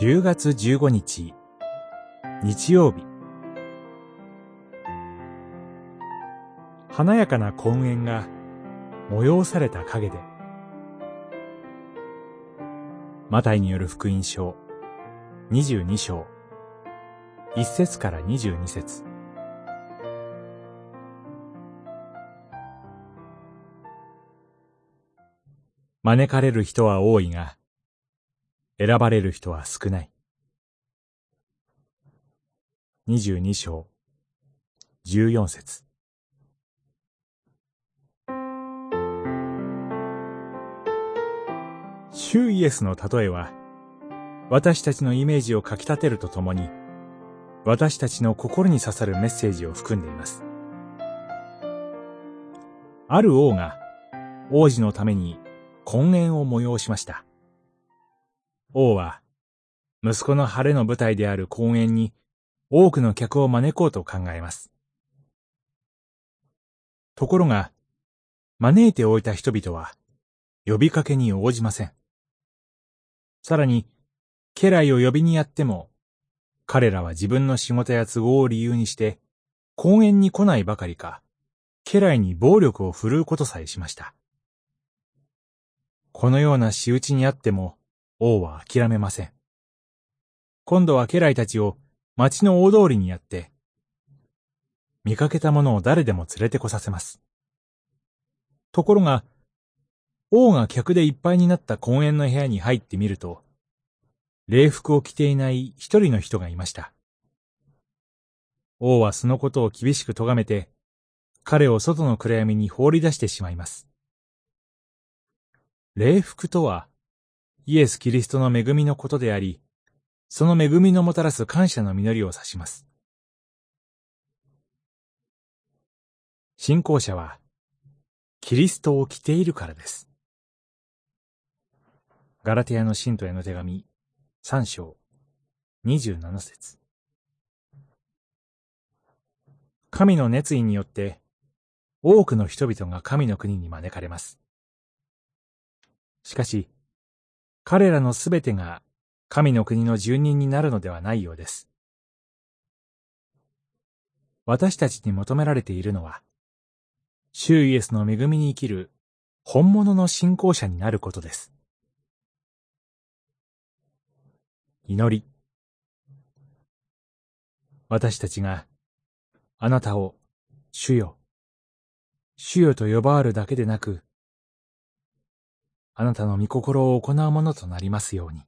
10月15日、日曜日。華やかな婚宴が催された陰で、マタイによる福音書22章、1節から22節。招かれる人は多いが、選ばれる人は少ない。22章、14節主イエスの例えは、私たちのイメージをかき立てるとともに、私たちの心に刺さるメッセージを含んでいます。ある王が王子のために婚宴を催しました。王は、息子の晴れの舞台である公園に多くの客を招こうと考えます。ところが、招いておいた人々は、呼びかけに応じません。さらに、家来を呼びにやっても、彼らは自分の仕事や都合を理由にして、公園に来ないばかりか、家来に暴力を振るうことさえしました。このような仕打ちにあっても、王は諦めません。今度は家来たちを町の大通りにやって、見かけたものを誰でも連れてこさせます。ところが、王が客でいっぱいになった公園の部屋に入ってみると、礼服を着ていない一人の人がいました。王はそのことを厳しく咎めて、彼を外の暗闇に放り出してしまいます。礼服とは、イエス・キリストの恵みのことであり、その恵みのもたらす感謝の実りを指します。信仰者は、キリストを着ているからです。ガラテヤの信徒への手紙、三章、二十七節。神の熱意によって、多くの人々が神の国に招かれます。しかし、彼らのすべてが神の国の住人になるのではないようです。私たちに求められているのは、主イエスの恵みに生きる本物の信仰者になることです。祈り。私たちがあなたを主よ、主よと呼ばわるだけでなく、あなたの御心を行うものとなりますように。